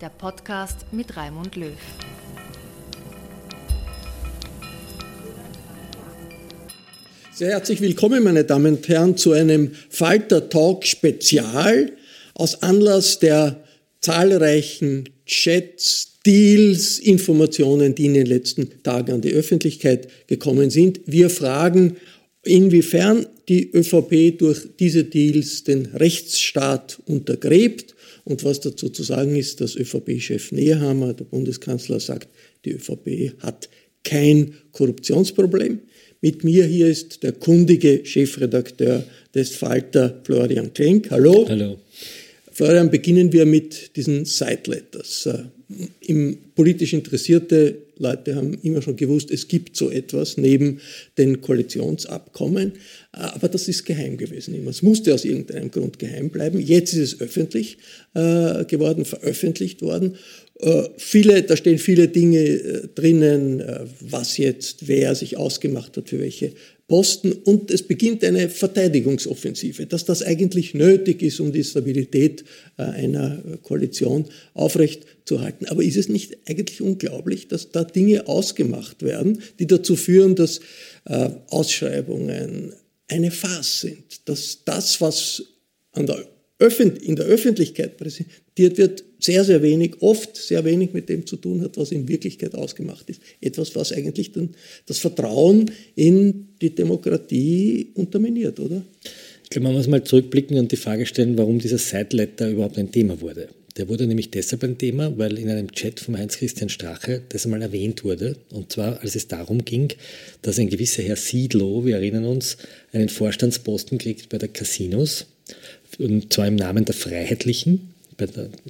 der Podcast mit Raimund Löw. Sehr herzlich willkommen, meine Damen und Herren, zu einem Falter Talk Spezial aus Anlass der zahlreichen Chats, Deals, Informationen, die in den letzten Tagen an die Öffentlichkeit gekommen sind. Wir fragen, inwiefern die ÖVP durch diese Deals den Rechtsstaat untergräbt und was dazu zu sagen ist, dass ÖVP-Chef Nehammer, der Bundeskanzler, sagt, die ÖVP hat kein Korruptionsproblem. Mit mir hier ist der kundige Chefredakteur des Falter, Florian Klenk. Hallo. Hallo. Florian, beginnen wir mit diesen Side Letters. Im politisch interessierte Leute haben immer schon gewusst, es gibt so etwas neben den Koalitionsabkommen, äh, aber das ist geheim gewesen. Es musste aus irgendeinem Grund geheim bleiben. Jetzt ist es öffentlich äh, geworden, veröffentlicht worden. Äh, viele, da stehen viele Dinge drinnen, was jetzt wer sich ausgemacht hat für welche Posten und es beginnt eine Verteidigungsoffensive, dass das eigentlich nötig ist, um die Stabilität einer Koalition aufrechtzuerhalten. Aber ist es nicht eigentlich unglaublich, dass da Dinge ausgemacht werden, die dazu führen, dass Ausschreibungen eine Farce sind, dass das, was an der in der Öffentlichkeit präsentiert wird, sehr, sehr wenig, oft sehr wenig mit dem zu tun hat, was in Wirklichkeit ausgemacht ist. Etwas, was eigentlich dann das Vertrauen in die Demokratie unterminiert, oder? Ich glaube, man muss mal zurückblicken und die Frage stellen, warum dieser Sideletter überhaupt ein Thema wurde. Der wurde nämlich deshalb ein Thema, weil in einem Chat von Heinz-Christian Strache das einmal erwähnt wurde. Und zwar, als es darum ging, dass ein gewisser Herr Siedlow, wir erinnern uns, einen Vorstandsposten kriegt bei der Casinos und zwar im Namen der Freiheitlichen,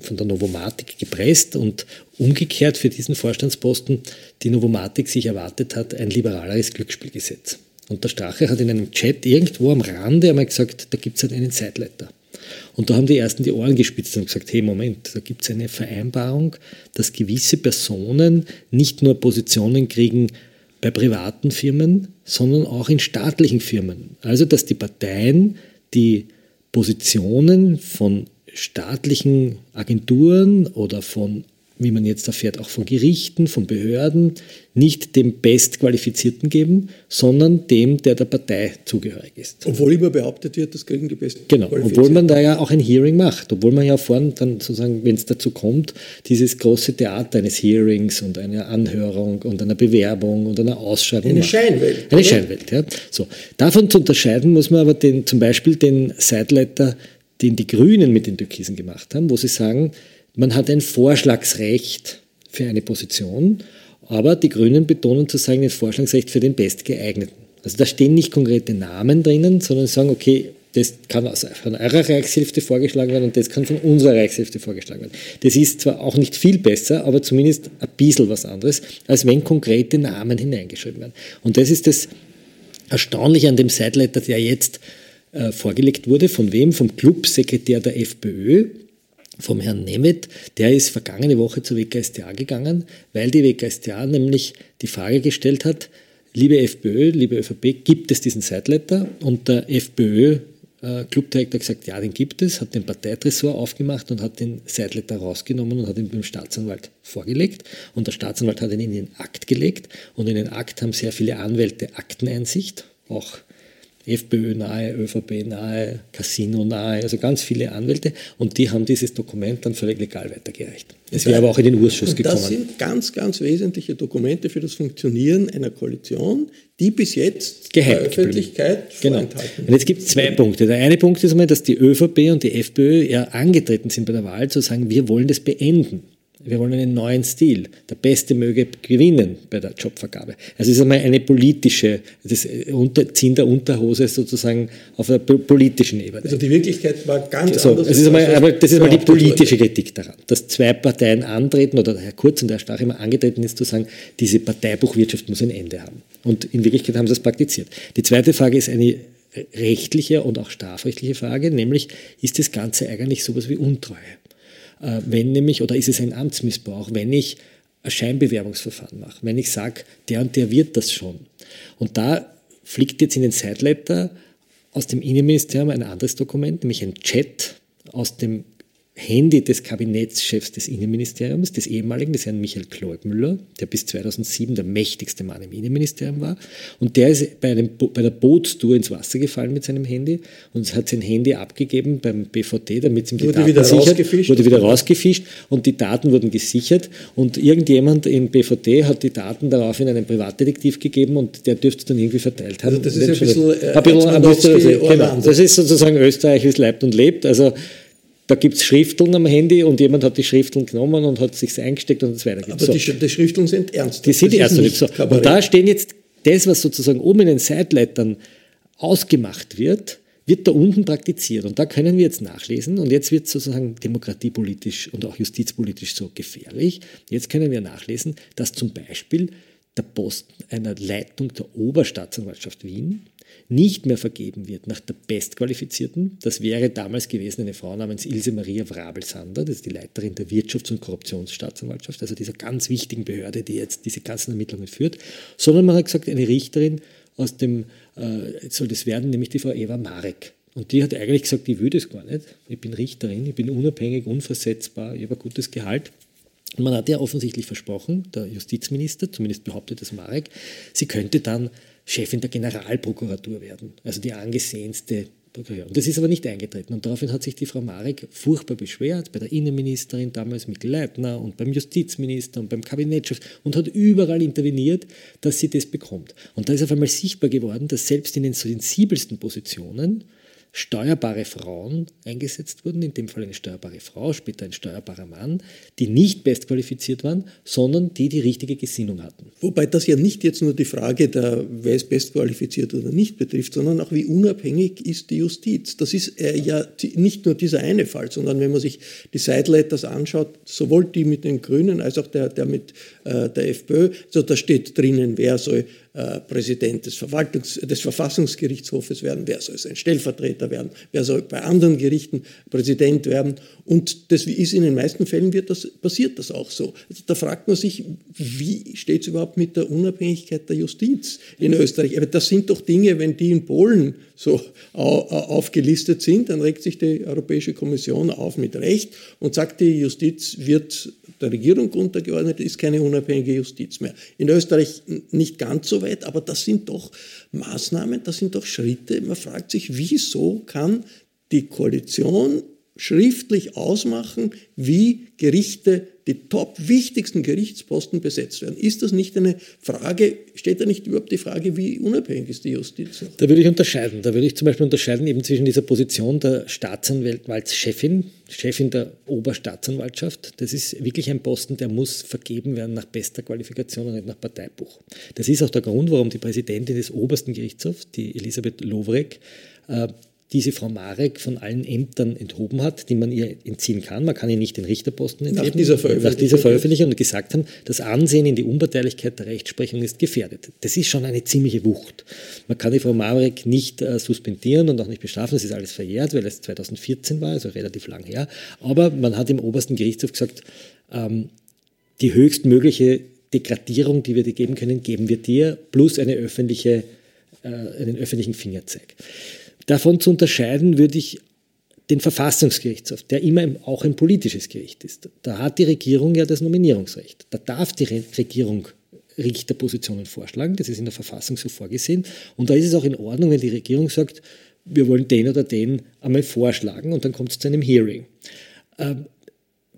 von der Novomatik gepresst und umgekehrt für diesen Vorstandsposten die Novomatik sich erwartet hat, ein liberaleres Glücksspielgesetz. Und der Strache hat in einem Chat irgendwo am Rande einmal gesagt, da gibt es halt einen Zeitleiter. Und da haben die Ersten die Ohren gespitzt und gesagt, hey Moment, da gibt es eine Vereinbarung, dass gewisse Personen nicht nur Positionen kriegen bei privaten Firmen, sondern auch in staatlichen Firmen. Also dass die Parteien, die Positionen von staatlichen Agenturen oder von, wie man jetzt erfährt, auch von Gerichten, von Behörden, nicht dem Bestqualifizierten geben, sondern dem, der der Partei zugehörig ist. Obwohl immer behauptet wird, das kriegen die Besten. Genau, obwohl man da ja auch ein Hearing macht, obwohl man ja vorn dann sozusagen, wenn es dazu kommt, dieses große Theater eines Hearings und einer Anhörung und einer Bewerbung und einer Ausschreibung. Eine macht. Scheinwelt. Eine oder? Scheinwelt, ja. So. Davon zu unterscheiden muss man aber den, zum Beispiel den Sideletter, den die Grünen mit den Türkisen gemacht haben, wo sie sagen, man hat ein Vorschlagsrecht für eine Position aber die Grünen betonen zu sagen, ein Vorschlagsrecht für den Bestgeeigneten. Also da stehen nicht konkrete Namen drinnen, sondern sagen, okay, das kann von eurer Reichshälfte vorgeschlagen werden und das kann von unserer Reichshälfte vorgeschlagen werden. Das ist zwar auch nicht viel besser, aber zumindest ein bisschen was anderes, als wenn konkrete Namen hineingeschrieben werden. Und das ist das Erstaunliche an dem Sideletter, der jetzt äh, vorgelegt wurde. Von wem? Vom Clubsekretär der FPÖ, vom Herrn Nemeth. Der ist vergangene Woche zur WKStA gegangen, weil die WKStA nämlich die Frage gestellt hat, liebe FPÖ, liebe ÖVP, gibt es diesen Sideletter? Und der FPÖ äh, Clubdirektor gesagt, ja, den gibt es, hat den Parteitresor aufgemacht und hat den Seidletter rausgenommen und hat ihn beim Staatsanwalt vorgelegt. Und der Staatsanwalt hat ihn in den Akt gelegt. Und in den Akt haben sehr viele Anwälte Akteneinsicht, auch FPÖ nahe, ÖVP nahe, Casino nahe, also ganz viele Anwälte und die haben dieses Dokument dann völlig legal weitergereicht. Es wäre aber auch in den Urschuss gekommen. Das sind ganz, ganz wesentliche Dokumente für das Funktionieren einer Koalition, die bis jetzt Geheim der Öffentlichkeit genau. vorenthalten Und jetzt gibt es zwei Punkte. Der eine Punkt ist einmal, dass die ÖVP und die FPÖ ja angetreten sind bei der Wahl zu sagen, wir wollen das beenden. Wir wollen einen neuen Stil. Der Beste möge gewinnen bei der Jobvergabe. Also es ist einmal eine politische, das Ziehen der Unterhose sozusagen auf der politischen Ebene. Also die Wirklichkeit war ganz so, anders. Es ist einmal, aber das ist mal die politische Kritik daran, dass zwei Parteien antreten oder der Herr Kurz und Herr Stach immer angetreten ist zu sagen, diese Parteibuchwirtschaft muss ein Ende haben. Und in Wirklichkeit haben sie das praktiziert. Die zweite Frage ist eine rechtliche und auch strafrechtliche Frage, nämlich ist das Ganze eigentlich sowas wie Untreue? Äh, wenn nämlich, oder ist es ein Amtsmissbrauch, wenn ich ein Scheinbewerbungsverfahren mache, wenn ich sage, der und der wird das schon. Und da fliegt jetzt in den Sideletter aus dem Innenministerium ein anderes Dokument, nämlich ein Chat aus dem Handy des Kabinettschefs des Innenministeriums, des ehemaligen, des Herrn Michael Kleubmüller, der bis 2007 der mächtigste Mann im Innenministerium war. Und der ist bei, einem, bei der Bootstour ins Wasser gefallen mit seinem Handy und hat sein Handy abgegeben beim BVD, damit es ihm die wurde Daten wieder sichert. Rausgefischt, wurde wieder rausgefischt und die Daten wurden gesichert. Und irgendjemand im BVD hat die Daten darauf in einen Privatdetektiv gegeben und der dürfte es dann irgendwie verteilt haben. Also das ist ein bisschen, äh, ein bisschen, ein bisschen, genau. Das ist sozusagen Österreich, wie es leibt und lebt. Also da gibt es Schrifteln am Handy und jemand hat die Schrifteln genommen und hat sich eingesteckt und es weitergegeben. Aber so. die, die, Schrifteln sind ernst. Die sind ernst. So. Und da stehen jetzt das, was sozusagen oben in den Seitleitern ausgemacht wird, wird da unten praktiziert. Und da können wir jetzt nachlesen. Und jetzt wird sozusagen demokratiepolitisch und auch justizpolitisch so gefährlich. Jetzt können wir nachlesen, dass zum Beispiel der Posten einer Leitung der Oberstaatsanwaltschaft Wien nicht mehr vergeben wird nach der Bestqualifizierten. Das wäre damals gewesen eine Frau namens Ilse Maria Wrabel-Sander, das ist die Leiterin der Wirtschafts- und Korruptionsstaatsanwaltschaft, also dieser ganz wichtigen Behörde, die jetzt diese ganzen Ermittlungen führt, sondern man hat gesagt, eine Richterin aus dem, äh, soll das werden, nämlich die Frau Eva Marek. Und die hat eigentlich gesagt, ich will das gar nicht. Ich bin Richterin, ich bin unabhängig, unversetzbar, ich habe ein gutes Gehalt. Man hat ja offensichtlich versprochen, der Justizminister, zumindest behauptet das Marek, sie könnte dann Chefin der Generalprokuratur werden, also die angesehenste Prokureurin. Und das ist aber nicht eingetreten. Und daraufhin hat sich die Frau Marek furchtbar beschwert, bei der Innenministerin damals Mikl Leitner und beim Justizminister und beim Kabinettschef und hat überall interveniert, dass sie das bekommt. Und da ist auf einmal sichtbar geworden, dass selbst in den sensibelsten Positionen steuerbare Frauen eingesetzt wurden, in dem Fall eine steuerbare Frau, später ein steuerbarer Mann, die nicht bestqualifiziert waren, sondern die die richtige Gesinnung hatten. Wobei das ja nicht jetzt nur die Frage der, wer ist bestqualifiziert oder nicht betrifft, sondern auch wie unabhängig ist die Justiz. Das ist äh, ja nicht nur dieser eine Fall, sondern wenn man sich die Sideletters anschaut, sowohl die mit den Grünen als auch der, der mit äh, der FPÖ, also da steht drinnen, wer soll äh, Präsident des, Verwaltungs-, des Verfassungsgerichtshofes werden, wer soll sein Stellvertreter werden, wer soll bei anderen Gerichten Präsident werden. Und das ist in den meisten Fällen wird das, passiert das auch so. Also da fragt man sich, wie steht es überhaupt mit der Unabhängigkeit der Justiz in Österreich? Aber das sind doch Dinge, wenn die in Polen so aufgelistet sind, dann regt sich die Europäische Kommission auf mit Recht und sagt, die Justiz wird der Regierung untergeordnet, ist keine unabhängige Justiz mehr. In Österreich nicht ganz so weit, aber das sind doch Maßnahmen, das sind doch Schritte. Man fragt sich, wieso kann die Koalition schriftlich ausmachen, wie Gerichte die top wichtigsten Gerichtsposten besetzt werden. Ist das nicht eine Frage, steht da nicht überhaupt die Frage, wie unabhängig ist die Justiz? Da würde ich unterscheiden. Da würde ich zum Beispiel unterscheiden eben zwischen dieser Position der Staatsanwaltschefin, Chefin der Oberstaatsanwaltschaft. Das ist wirklich ein Posten, der muss vergeben werden nach bester Qualifikation und nicht nach Parteibuch. Das ist auch der Grund, warum die Präsidentin des obersten Gerichtshofs, die Elisabeth Lovrek, äh, diese Frau Marek von allen Ämtern enthoben hat, die man ihr entziehen kann. Man kann ihr nicht den Richterposten entziehen. Nach dieser Veröffentlichung. Nach dieser Veröffentlichung und gesagt haben, das Ansehen in die Unparteilichkeit der Rechtsprechung ist gefährdet. Das ist schon eine ziemliche Wucht. Man kann die Frau Marek nicht äh, suspendieren und auch nicht bestrafen. Das ist alles verjährt, weil es 2014 war, also relativ lang her. Aber man hat im obersten Gerichtshof gesagt, ähm, die höchstmögliche Degradierung, die wir dir geben können, geben wir dir, plus eine öffentliche, äh, einen öffentlichen Fingerzeig. Davon zu unterscheiden würde ich den Verfassungsgerichtshof, der immer auch ein politisches Gericht ist. Da hat die Regierung ja das Nominierungsrecht. Da darf die Regierung Richterpositionen vorschlagen. Das ist in der Verfassung so vorgesehen. Und da ist es auch in Ordnung, wenn die Regierung sagt, wir wollen den oder den einmal vorschlagen und dann kommt es zu einem Hearing. Ähm,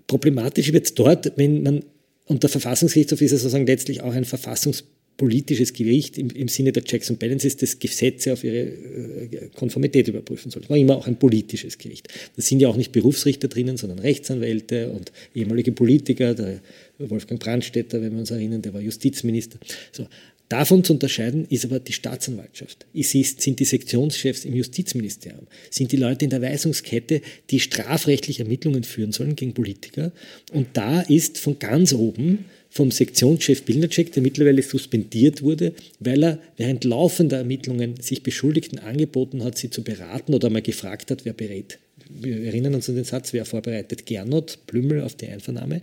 problematisch wird es dort, wenn man, und der Verfassungsgerichtshof ist ja sozusagen letztlich auch ein Verfassungs politisches Gericht im, im, Sinne der Checks and Balances das Gesetze auf ihre äh, Konformität überprüfen soll. Es war immer auch ein politisches Gericht. Da sind ja auch nicht Berufsrichter drinnen, sondern Rechtsanwälte und ehemalige Politiker, der Wolfgang Brandstätter, wenn wir uns erinnern, der war Justizminister. So. Davon zu unterscheiden ist aber die Staatsanwaltschaft. Es ist, sind die Sektionschefs im Justizministerium, sind die Leute in der Weisungskette, die strafrechtlich Ermittlungen führen sollen gegen Politiker. Und da ist von ganz oben vom Sektionschef Bilnacek, der mittlerweile suspendiert wurde, weil er während laufender Ermittlungen sich Beschuldigten angeboten hat, sie zu beraten oder mal gefragt hat, wer berät. Wir erinnern uns an den Satz, wer vorbereitet Gernot Blümel auf die Einvernahme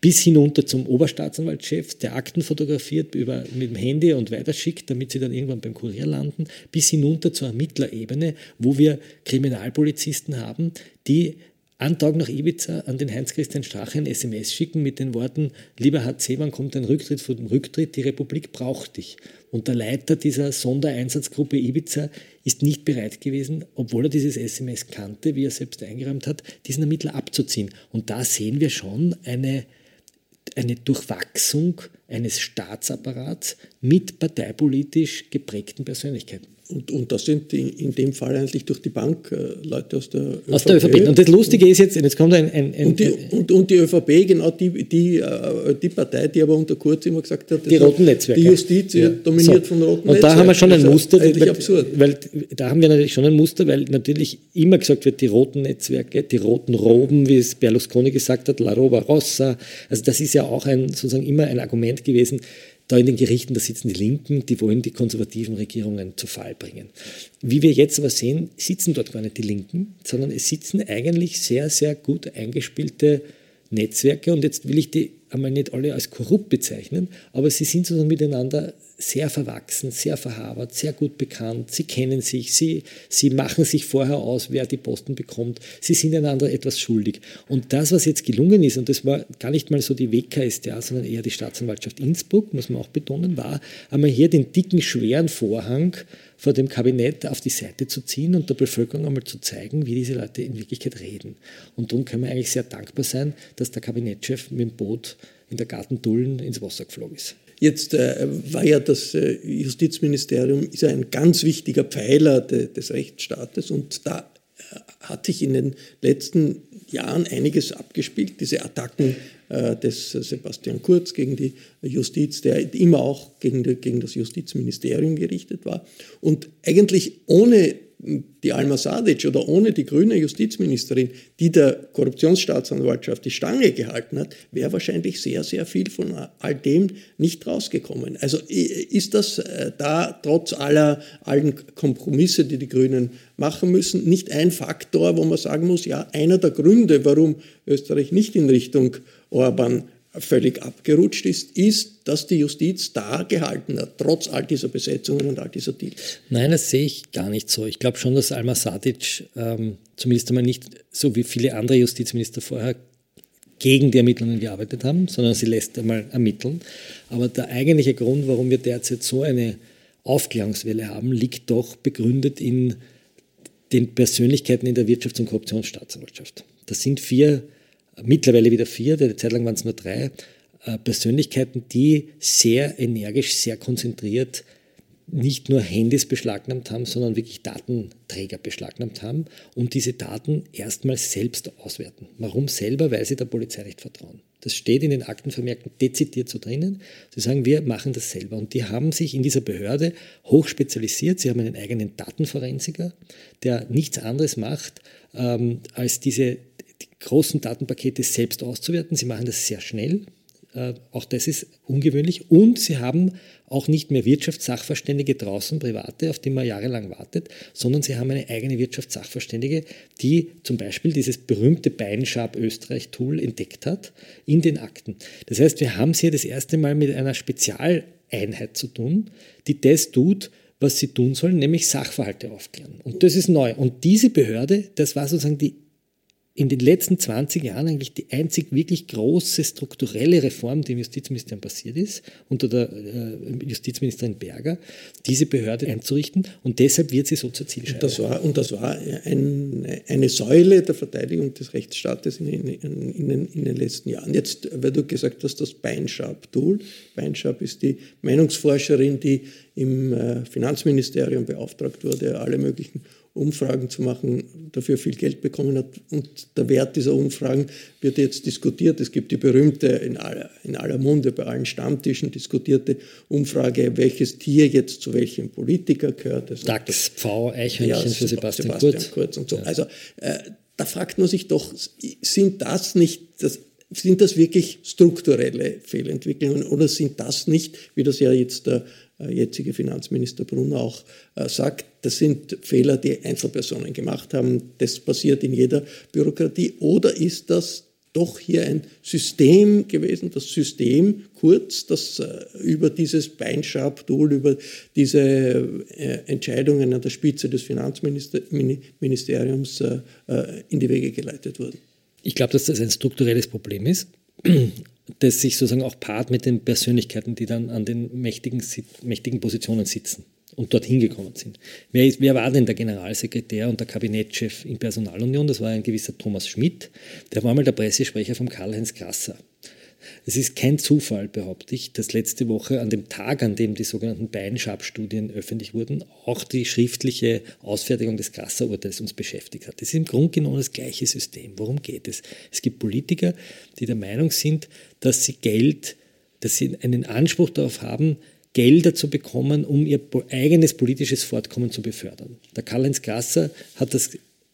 bis hinunter zum Oberstaatsanwaltschef, der Akten fotografiert über, mit dem Handy und weiterschickt, damit sie dann irgendwann beim Kurier landen, bis hinunter zur Ermittlerebene, wo wir Kriminalpolizisten haben, die einen Tag nach Ibiza an den Heinz-Christian Strache ein SMS schicken mit den Worten, lieber HC, wann kommt ein Rücktritt vor dem Rücktritt? Die Republik braucht dich. Und der Leiter dieser Sondereinsatzgruppe Ibiza ist nicht bereit gewesen, obwohl er dieses SMS kannte, wie er selbst eingeräumt hat, diesen Ermittler abzuziehen. Und da sehen wir schon eine, eine Durchwachsung eines Staatsapparats mit parteipolitisch geprägten Persönlichkeiten. Und, und das sind in, dem Fall eigentlich durch die Bank äh, Leute aus der ÖVP. Aus der ÖVP. Und das Lustige ist jetzt, jetzt kommt ein... ein, ein und, die, und, und, die, ÖVP, genau die, die, äh, die Partei, die aber unter Kurz immer gesagt hat, die roten Netzwerke. Die Justiz ja. dominiert so. von roten Und da haben wir schon ein Muster. Das weil, absurd. Weil, da haben wir natürlich schon ein Muster, weil natürlich immer gesagt wird, die roten Netzwerke, die roten Roben, wie es Berlusconi gesagt hat, La Roba Rossa. Also das ist ja auch ein, sozusagen immer ein Argument gewesen, da in den Gerichten, da sitzen die Linken, die wollen die konservativen Regierungen zu Fall bringen. Wie wir jetzt aber sehen, sitzen dort gar nicht die Linken, sondern es sitzen eigentlich sehr, sehr gut eingespielte Netzwerke. Und jetzt will ich die einmal nicht alle als korrupt bezeichnen, aber sie sind sozusagen miteinander sehr verwachsen, sehr verhabert, sehr gut bekannt. Sie kennen sich, sie, sie machen sich vorher aus, wer die Posten bekommt. Sie sind einander etwas schuldig. Und das, was jetzt gelungen ist, und das war gar nicht mal so die WKStA, sondern eher die Staatsanwaltschaft Innsbruck, muss man auch betonen, war einmal hier den dicken, schweren Vorhang vor dem Kabinett auf die Seite zu ziehen und der Bevölkerung einmal zu zeigen, wie diese Leute in Wirklichkeit reden. Und darum können wir eigentlich sehr dankbar sein, dass der Kabinettschef mit dem Boot in der Gartendullen ins Wasser geflogen ist. Jetzt äh, war ja das äh, Justizministerium ist ja ein ganz wichtiger Pfeiler de, des Rechtsstaates und da äh, hat sich in den letzten Jahren einiges abgespielt. Diese Attacken des Sebastian Kurz gegen die Justiz, der immer auch gegen, gegen das Justizministerium gerichtet war. Und eigentlich ohne die Alma Sadic oder ohne die grüne Justizministerin, die der Korruptionsstaatsanwaltschaft die Stange gehalten hat, wäre wahrscheinlich sehr, sehr viel von all dem nicht rausgekommen. Also ist das äh, da trotz aller allen Kompromisse, die die Grünen machen müssen, nicht ein Faktor, wo man sagen muss, ja, einer der Gründe, warum Österreich nicht in Richtung Orban völlig abgerutscht ist, ist, dass die Justiz da gehalten hat, trotz all dieser Besetzungen und all dieser Deals. Nein, das sehe ich gar nicht so. Ich glaube schon, dass Alma Sadic ähm, zumindest einmal nicht so wie viele andere Justizminister vorher gegen die Ermittlungen gearbeitet haben, sondern sie lässt einmal ermitteln. Aber der eigentliche Grund, warum wir derzeit so eine Aufklärungswelle haben, liegt doch begründet in den Persönlichkeiten in der Wirtschafts- und Korruptionsstaatsanwaltschaft. Das sind vier mittlerweile wieder vier, eine Zeit lang waren es nur drei, äh, Persönlichkeiten, die sehr energisch, sehr konzentriert nicht nur Handys beschlagnahmt haben, sondern wirklich Datenträger beschlagnahmt haben und diese Daten erstmals selbst auswerten. Warum selber? Weil sie der Polizei nicht vertrauen. Das steht in den Aktenvermerken dezidiert so drinnen. Sie sagen, wir machen das selber. Und die haben sich in dieser Behörde hoch spezialisiert. Sie haben einen eigenen Datenforensiker, der nichts anderes macht, ähm, als diese die großen Datenpakete selbst auszuwerten. Sie machen das sehr schnell. Äh, auch das ist ungewöhnlich. Und sie haben auch nicht mehr Wirtschaftssachverständige draußen, private, auf die man jahrelang wartet, sondern sie haben eine eigene Wirtschaftssachverständige, die zum Beispiel dieses berühmte Beinschab Österreich-Tool entdeckt hat in den Akten. Das heißt, wir haben es hier das erste Mal mit einer Spezialeinheit zu tun, die das tut, was sie tun sollen, nämlich Sachverhalte aufklären. Und das ist neu. Und diese Behörde, das war sozusagen die in den letzten 20 Jahren eigentlich die einzig wirklich große strukturelle Reform, die im Justizministerium passiert ist, unter der äh, Justizministerin Berger, diese Behörde einzurichten und deshalb wird sie so zur Zielscheibe. Und das war, und das war ein, eine Säule der Verteidigung des Rechtsstaates in, in, in, den, in, den, letzten Jahren. Jetzt, weil du gesagt hast, das Beinschab-Tool. Beinschab ist die Meinungsforscherin, die im äh, Finanzministerium beauftragt wurde, alle möglichen Umfragen zu machen, dafür viel Geld bekommen hat. Und der Wert dieser Umfragen wird jetzt diskutiert. Es gibt die berühmte, in aller, in aller Munde, bei allen Stammtischen diskutierte Umfrage, welches Tier jetzt zu welchem Politiker gehört. Also DAX, Pfau, Eichhörnchen ja, für Sebastian, Sebastian Kurz. Kurz. und so. Ja. Also äh, da fragt man sich doch, sind das nicht das sind das wirklich strukturelle Fehlentwicklungen oder sind das nicht, wie das ja jetzt der äh, jetzige Finanzminister Brunner auch äh, sagt, das sind Fehler, die Einzelpersonen gemacht haben. Das passiert in jeder Bürokratie. Oder ist das doch hier ein System gewesen, das System kurz, das äh, über dieses Beinschab-Tool, über diese Entscheidungen an der Spitze des Finanzministeriums in die Wege geleitet wurden? Ich glaube, dass das ein strukturelles Problem ist das sich sozusagen auch paart mit den Persönlichkeiten, die dann an den mächtigen, mächtigen Positionen sitzen und dorthin gekommen sind. Wer, wer, war denn der Generalsekretär und der Kabinettschef in Personalunion? Das war ein gewisser Thomas Schmidt. Der war mal der Pressesprecher von Karl-Heinz Grasser. Es ist kein Zufall, behaupte ich, dass letzte Woche an dem Tag, an dem die sogenannten Beinschab-Studien öffentlich wurden, auch die schriftliche Ausfertigung des Grasser-Urteils uns beschäftigt hat. Das ist im Grunde genommen das gleiche System. Worum geht es? Es gibt Politiker, die der Meinung sind, dass sie Geld, dass sie einen Anspruch darauf haben, Gelder zu bekommen, um ihr eigenes politisches Fortkommen zu befördern. Der Karl-Heinz Grasser hat das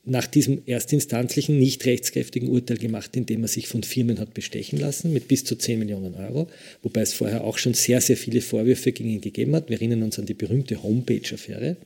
nach diesem erstinstanzlichen, nicht rechtskräftigen Urteil gemacht, indem er sich von Firmen hat bestechen lassen mit bis zu 10 Millionen Euro, wobei es vorher auch schon sehr, sehr viele Vorwürfe gegen ihn gegeben hat. Wir erinnern uns an die berühmte Homepage-Affäre.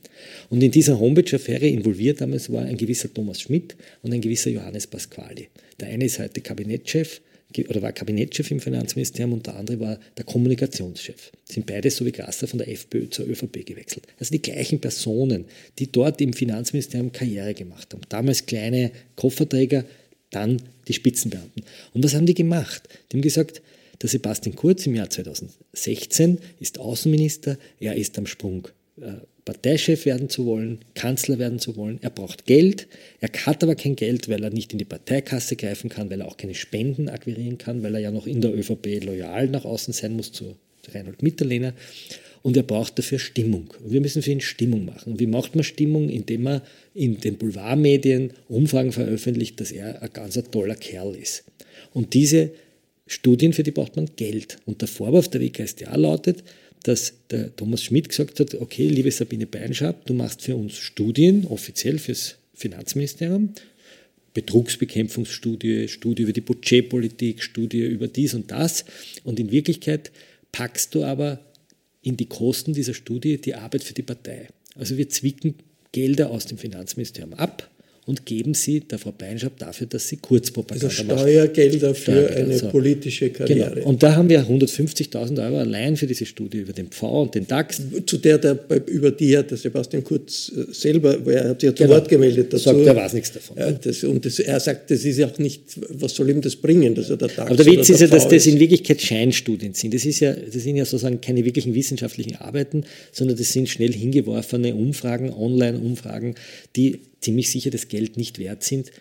Und in dieser Homepage-Affäre involviert damals war ein gewisser Thomas Schmidt und ein gewisser Johannes Pasquali. Der eine ist heute Kabinettschef, oder war Kabinettschef im Finanzministerium und der andere war der Kommunikationschef. Sind beide so wie Grasser von der FPÖ zur ÖVP gewechselt. Also die gleichen Personen, die dort im Finanzministerium Karriere gemacht haben. Damals kleine Kofferträger, dann die Spitzenbeamten. Und was haben die gemacht? Die haben gesagt, der Sebastian Kurz im Jahr 2016 ist Außenminister, er ist am Sprung äh, Parteichef werden zu wollen, Kanzler werden zu wollen. Er braucht Geld. Er hat aber kein Geld, weil er nicht in die Parteikasse greifen kann, weil er auch keine Spenden akquirieren kann, weil er ja noch in der ÖVP loyal nach außen sein muss zu Reinhold Mitterlehner. Und er braucht dafür Stimmung. Und wir müssen für ihn Stimmung machen. Und wie macht man Stimmung? Indem er in den Boulevardmedien Umfragen veröffentlicht, dass er ein ganz toller Kerl ist. Und diese Studien, für die braucht man Geld. Und der Vorwurf der WKStA lautet, dass der Thomas Schmidt gesagt hat, okay, liebe Sabine Beinschab, du machst für uns Studien, offiziell fürs Finanzministerium, Betrugsbekämpfungsstudie, Studie über die Budgetpolitik, Studie über dies und das. Und in Wirklichkeit packst du aber in die Kosten dieser Studie die Arbeit für die Partei. Also wir zwicken Gelder aus dem Finanzministerium ab und geben sie der Frau Beinschab dafür, dass sie Kurzpropaganda also Steuergelder für Steuergelder, eine so. politische Karriere. Genau. Und da haben wir 150.000 Euro allein für diese Studie über den V und den DAX. Zu der, der über die hat der Sebastian Kurz äh, selber, er hat sich ja zu genau. Wort gemeldet dazu. Sagt, er weiß nichts davon. Ja, das, und das, er sagt, das ist ja auch nicht, was soll ihm das bringen? Dass er der DAX Aber der Witz ist ja, dass das in Wirklichkeit Scheinstudien sind. Das, ist ja, das sind ja sozusagen keine wirklichen wissenschaftlichen Arbeiten, sondern das sind schnell hingeworfene Umfragen, Online-Umfragen, die ziemlich sicher das Geld nicht wert sind,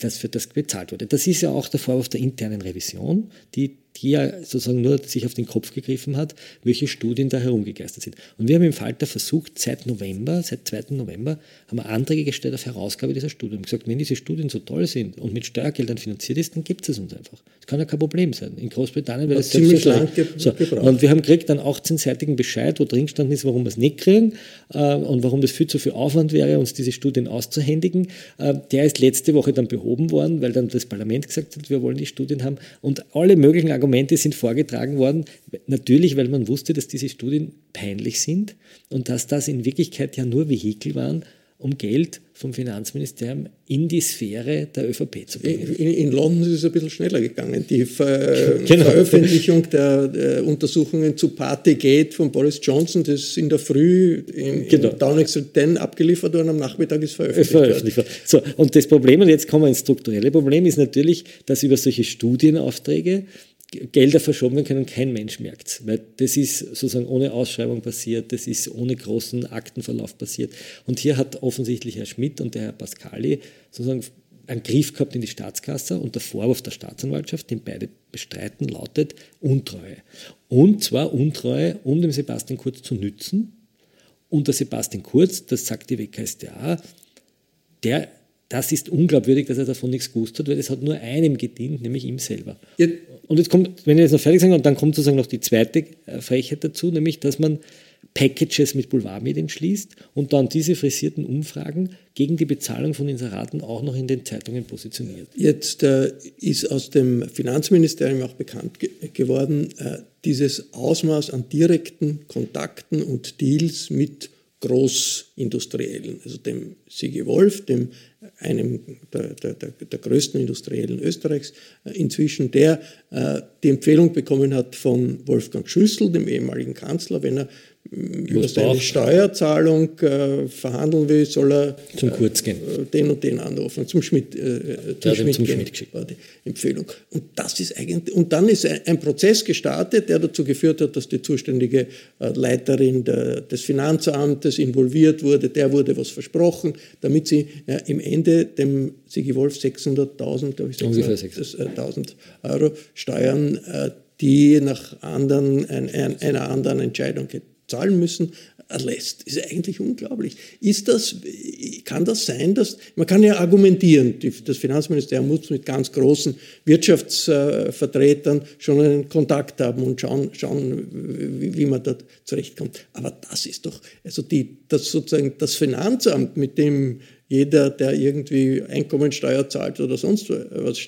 das für das bezahlt wurde. Das ist ja auch der Vorwurf der internen Revision, die die ja sozusagen nur sich auf den Kopf gegriffen hat, welche Studien da herumgegeistert sind. Und wir haben im Falter versucht, seit November, seit 2. November, haben wir Anträge gestellt auf Herausgabe dieser Studien. Und gesagt, wenn diese Studien so toll sind und mit Steuergeldern finanziert ist, dann gibt es uns einfach. Das kann ja kein Problem sein. In Großbritannien wäre das ziemlich lang so. Und wir haben gekriegt einen 18-seitigen Bescheid, wo drin gestanden ist, warum wir es nicht kriegen äh, und warum das viel zu viel Aufwand wäre, uns diese Studien auszuhändigen. Äh, der ist letzte Woche dann behoben worden, weil dann das Parlament gesagt hat, wir wollen die Studien haben. Und alle möglichen Argumente sind vorgetragen worden, natürlich, weil man wusste, dass diese Studien peinlich sind und dass das in Wirklichkeit ja nur Vehikel waren, um Geld vom Finanzministerium in die Sphäre der ÖVP zu bringen. In, in London ist es ein bisschen schneller gegangen. Die Ver genau. Veröffentlichung der, der, Untersuchungen zu Partygate von Boris Johnson, das ist in der Früh in, genau. in Downing Street 10 abgeliefert worden, am Nachmittag ist veröffentlicht, veröffentlicht worden. So, und das Problem, und jetzt kommen wir ins strukturelle Problem, ist natürlich, dass über solche Studienaufträge Gelder verschoben werden können, kein Mensch merkt es. Weil das ist sozusagen ohne Ausschreibung passiert, das ist ohne großen Aktenverlauf passiert. Und hier hat offensichtlich Herr Schmidt und der Herr Pascali sozusagen einen Griff gehabt in die Staatskasse und der Vorwurf der Staatsanwaltschaft, den beide bestreiten, lautet Untreue. Und zwar Untreue, um dem Sebastian Kurz zu nützen. Und der Sebastian Kurz, das sagt die WKStA, der das ist unglaubwürdig, dass er davon nichts gewusst hat, weil es hat nur einem gedient, nämlich ihm selber. Ja. Und jetzt kommt, wenn ich jetzt noch fertig sage, und dann kommt sozusagen noch die zweite äh, Frechheit dazu, nämlich, dass man Packages mit Boulevardmedien schließt und dann diese frisierten Umfragen gegen die Bezahlung von Inseraten auch noch in den Zeitungen positioniert. Jetzt äh, ist aus dem Finanzministerium auch bekannt ge geworden, äh, dieses Ausmaß an direkten Kontakten und Deals mit Großindustriellen, also dem Sigi Wolf, dem einem der, der, der, größten Industriellen Österreichs äh, inzwischen, der äh, die Empfehlung bekommen hat von Wolfgang Schüssel, dem ehemaligen Kanzler, wenn er über seine Steuerzahlung äh, verhandeln will, soll er zum Kurz gehen. Äh, den und den anrufen, zum Schmidt, äh, zum Schmidt, zum Schmidt geschickt. war die Empfehlung. Und das ist eigentlich, und dann ist ein, ein, Prozess gestartet, der dazu geführt hat, dass die zuständige äh, Leiterin der, des Finanzamtes involviert wurde, der wurde was versprochen, damit sie ja, im Ende dem Sigi Wolf 600.000, glaube ich, 600.000 Euro Steuern, äh, die nach anderen, ein, ein, einer anderen Entscheidung zahlen müssen, erlässt. Ist eigentlich unglaublich. Ist das, kann das sein, dass, man kann ja argumentieren, das Finanzministerium muss mit ganz großen Wirtschaftsvertretern schon einen Kontakt haben und schauen, schauen wie, man da zurechtkommt. Aber das ist doch, also die, das sozusagen das Finanzamt, mit dem jeder, der irgendwie Einkommensteuer zahlt oder sonst was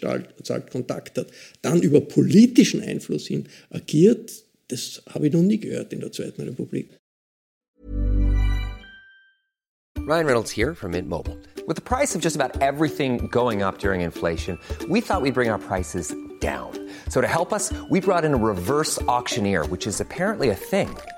zahlt, Kontakt hat, dann über politischen Einfluss hin agiert, Das habe ich noch nie gehört in der Zweiten Republik. Ryan Reynolds here from Mint Mobile. With the price of just about everything going up during inflation, we thought we'd bring our prices down. So to help us, we brought in a reverse auctioneer, which is apparently a thing.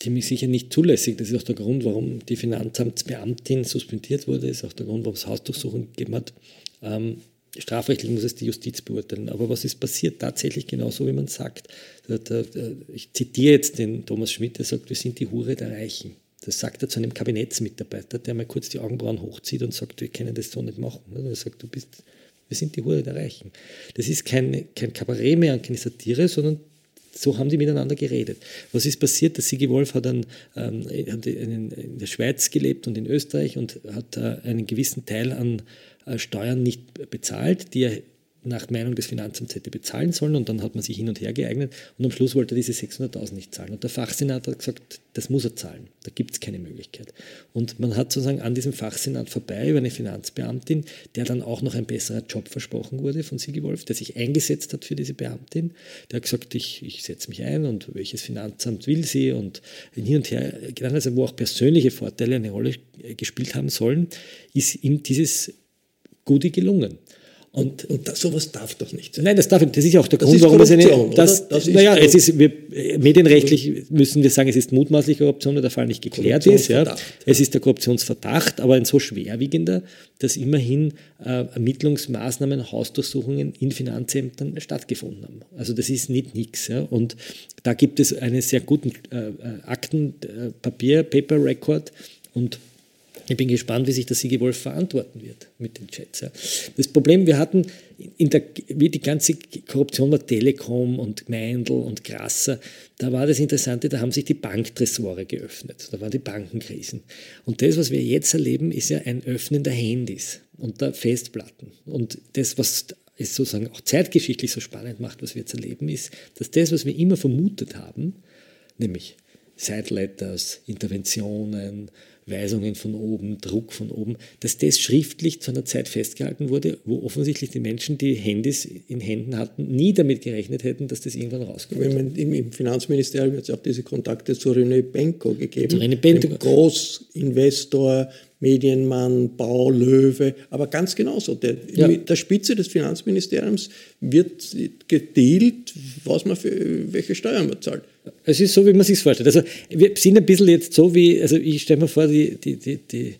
ziemlich sicher nicht zulässig. Das ist auch der Grund, warum die Finanzamtsbeamtin suspendiert wurde. Das ist auch der Grund, warum es Hausdurchsuchungen gegeben hat. Ähm, strafrechtlich muss es die Justiz beurteilen. Aber was ist passiert? Tatsächlich genauso, wie man sagt. Ich zitiere jetzt den Thomas Schmidt, der sagt, wir sind die Hure der Reichen. Das sagt er zu einem Kabinettsmitarbeiter, der mal kurz die Augenbrauen hochzieht und sagt, wir können das so nicht machen. Er sagt, du bist, wir sind die Hure der Reichen. Das ist kein, kein Kabarett mehr und keine Satire, sondern so haben die miteinander geredet. Was ist passiert? Der Sigi Wolf hat, einen, ähm, hat in der Schweiz gelebt und in Österreich und hat äh, einen gewissen Teil an äh, Steuern nicht bezahlt, die er nach Meinung des Finanzamts hätte bezahlen sollen und dann hat man sich hin und her geeignet und am Schluss wollte er diese 600.000 nicht zahlen. Und der Fachsenat hat gesagt, das muss er zahlen, da gibt es keine Möglichkeit. Und man hat sozusagen an diesem Fachsenat vorbei über eine Finanzbeamtin, der dann auch noch ein besserer Job versprochen wurde von Sigi Wolf, der sich eingesetzt hat für diese Beamtin, der hat gesagt, ich, ich setze mich ein und welches Finanzamt will sie und hin und her also wo auch persönliche Vorteile eine Rolle gespielt haben sollen, ist ihm dieses Gute gelungen. Und, und das, sowas darf doch nicht sein. Nein, das darf nicht. Das ist ja auch der Das Grund, warum es eine. Das? Das ist naja, es ist, wir, medienrechtlich müssen wir sagen, es ist mutmaßliche Korruption, weil der Fall nicht geklärt ist. Ja. Es ist der Korruptionsverdacht, aber ein so schwerwiegender, dass immerhin äh, Ermittlungsmaßnahmen, Hausdurchsuchungen in Finanzämtern stattgefunden haben. Also das ist nicht nichts. Ja. Und da gibt es einen sehr guten äh, äh, Aktenpapier, Paper Record und ich bin gespannt, wie sich der Sigi Wolf verantworten wird mit den Chats. Das Problem, wir hatten in der, wie die ganze Korruption war Telekom und Meindl und Grasser, da war das Interessante, da haben sich die Banktresore geöffnet. Da waren die Bankenkrisen. Und das, was wir jetzt erleben, ist ja ein Öffnen der Handys und der Festplatten. Und das, was es sozusagen auch zeitgeschichtlich so spannend macht, was wir jetzt erleben, ist, dass das, was wir immer vermutet haben, nämlich Sideletters, Interventionen, Weisungen von oben, Druck von oben, dass das schriftlich zu einer Zeit festgehalten wurde, wo offensichtlich die Menschen, die Handys in Händen hatten, nie damit gerechnet hätten, dass das irgendwann rauskommt. Man im, Finanzministerium hat es auch diese Kontakte zu René Benko gegeben. René Benko. Großinvestor, Medienmann, Baulöwe, aber ganz genauso. Der, Ja. Mit der Spitze des Finanzministeriums wird gedealt, was man für welche Steuern man zahlt. Es ist so, wie man sich vorstellt. Also wir sind ein bisschen jetzt so wie, also ich stelle mir vor, die, die, die, die,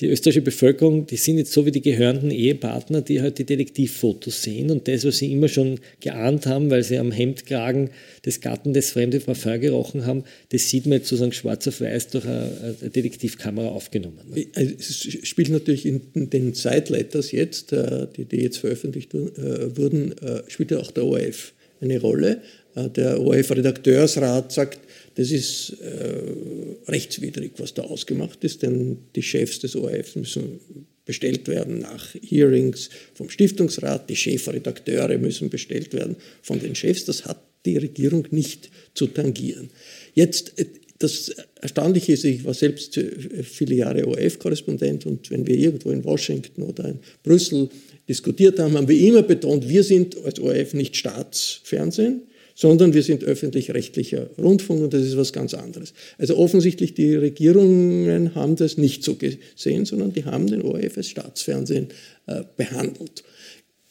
die österreichische Bevölkerung, die sind jetzt so wie die gehörenden Ehepartner, die halt die Detektivfotos sehen und das, was sie immer schon geahnt haben, weil sie am Hemdkragen des Gatten des fremde Parfum gerochen haben, das sieht man jetzt sozusagen schwarz auf weiß durch eine, Detektivkamera aufgenommen. ne? Also Es spielt natürlich in den Sideletters jetzt, äh, die, jetzt veröffentlicht äh, wurden, äh, spielt ja auch der ORF eine Rolle der ORF-Redakteursrat sagt, das ist äh, rechtswidrig, was da ausgemacht ist, denn die Chefs des ORF müssen bestellt werden nach Hearings vom Stiftungsrat, die Chefredakteure müssen bestellt werden von den Chefs. Das hat die Regierung nicht zu tangieren. Jetzt, äh, das Erstaunliche ist, ich war selbst äh, viele Jahre ORF-Korrespondent und wenn wir irgendwo in Washington oder in Brüssel diskutiert haben, haben wir immer betont, wir sind als ORF nicht Staatsfernsehen, sondern wir sind öffentlich-rechtlicher Rundfunk und das ist was ganz anderes. Also offensichtlich die Regierungen haben das nicht so gesehen, sondern die haben den ORF als Staatsfernsehen äh, behandelt.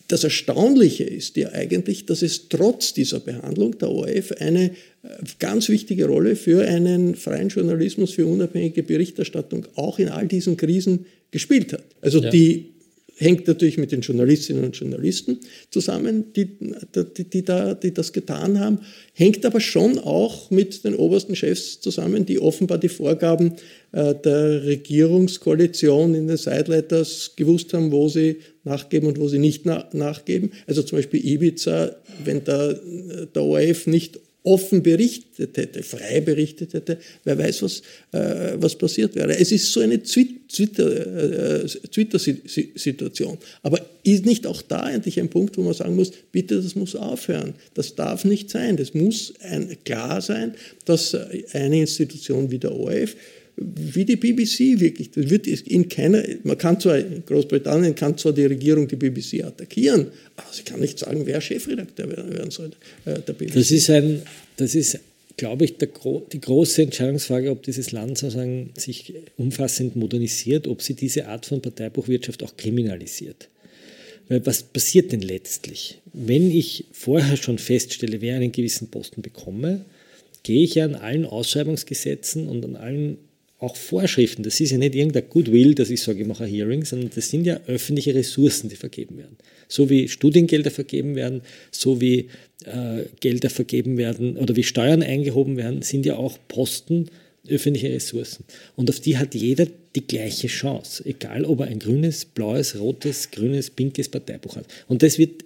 Das Erstaunliche ist ja eigentlich, dass es trotz dieser Behandlung der ORF eine äh, ganz wichtige Rolle für einen freien Journalismus, für unabhängige Berichterstattung auch in all diesen Krisen gespielt hat. Also Ja. die hängt natürlich mit den Journalistinnen und Journalisten zusammen, die, die, die, da, die das getan haben, hängt aber schon auch mit den obersten Chefs zusammen, die offenbar die Vorgaben äh, der Regierungskoalition in den Sideletters gewusst haben, wo sie nachgeben und wo sie nicht na nachgeben. Also zum Beispiel Ibiza, wenn da äh, der ORF nicht offen berichtet hätte, frei berichtet hätte, wer weiß, was, äh, was passiert wäre. Es ist so eine Twitter- äh, Twitter-Situation. Aber ist nicht auch da eigentlich ein Punkt, wo man sagen muss, bitte, das muss aufhören. Das darf nicht sein. Das muss ein, klar sein, dass äh, eine Institution wie der ORF wie die BBC wirklich. Das wird in keiner, man kann zwar, in Großbritannien kann zwar die Regierung die BBC attackieren, aber sie kann nicht sagen, wer Chefredakteur werden soll äh, der BBC. Das ist ein, das ist, glaube ich, der, die große Entscheidungsfrage, ob dieses Land sozusagen sich umfassend modernisiert, ob sie diese Art von Parteibuchwirtschaft auch kriminalisiert. Weil was passiert denn letztlich? Wenn ich vorher schon feststelle, wer einen gewissen Posten bekomme, gehe ich ja an allen Ausschreibungsgesetzen und an allen auch Vorschriften. Das ist ja nicht irgendein Goodwill, dass ich sage, ich mache ein Hearing, sondern das sind ja öffentliche Ressourcen, die vergeben werden. So wie Studiengelder vergeben werden, so wie äh, Gelder vergeben werden oder wie Steuern eingehoben werden, sind ja auch Posten öffentliche Ressourcen. Und auf die hat jeder die gleiche Chance, egal ob er ein grünes, blaues, rotes, grünes, pinkes Parteibuch hat. Und das wird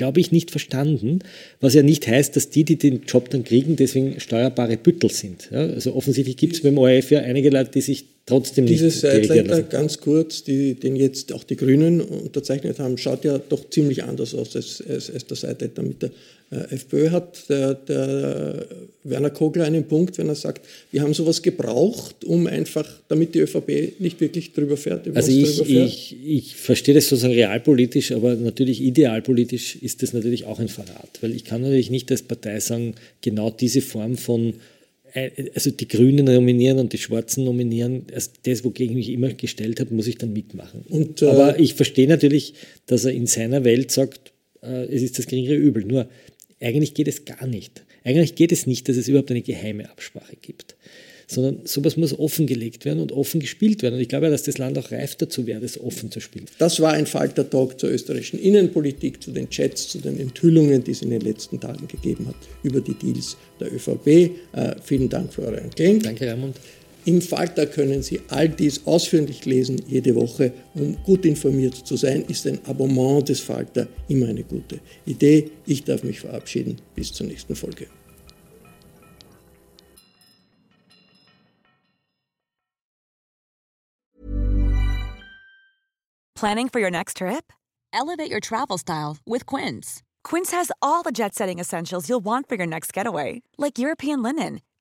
glaube ich, nicht verstanden, was ja nicht heißt, dass die, die den Job dann kriegen, deswegen steuerbare Büttel sind. Ja, also offensichtlich gibt es beim ORF ja einige Leute, die sich trotzdem nicht Dieses dirigieren Sideletter, lassen. ganz kurz, die, den jetzt auch die Grünen unterzeichnet haben, schaut ja doch ziemlich anders aus als, als, als der Sideletter mit der äh, FPÖ. Hat der, der Werner Kogler einen Punkt, wenn er sagt, wir haben sowas gebraucht, um einfach, damit die ÖVP nicht wirklich drüber fährt. Also ich, drüber fährt? ich, ich verstehe das sozusagen realpolitisch, aber natürlich idealpolitisch ist das natürlich auch ein Verrat, weil ich kann natürlich nicht als Partei sagen, genau diese Form von äh, also die Grünen nominieren und die Schwarzen nominieren, also das, wogegen ich mich immer gestellt habe, muss ich dann mitmachen. Und, äh, Aber ich verstehe natürlich, dass er in seiner Welt sagt, äh, es ist das geringere Übel. Nur eigentlich geht es gar nicht. Eigentlich geht es nicht, dass es überhaupt eine geheime Absprache gibt sondern sowas muss offengelegt werden und offen gespielt werden. Und ich glaube, dass das Land auch reif dazu wäre, das offen zu spielen. Das war ein Falter-Talk zur österreichischen Innenpolitik, zu den Chats, zu den Enthüllungen, die es in den letzten Tagen gegeben hat über die Deals der ÖVP. Äh, vielen Dank, Florian Klenk. Danke, Raimund. Im Falter können Sie all dies ausführlich lesen jede Woche. Um gut informiert zu sein, ist ein Abonnement des Falter immer eine gute Idee. Ich darf mich verabschieden. Bis zur nächsten Folge. Planning for your next trip? Elevate your travel style with Quince. Quince has all the jet setting essentials you'll want for your next getaway, like European linen,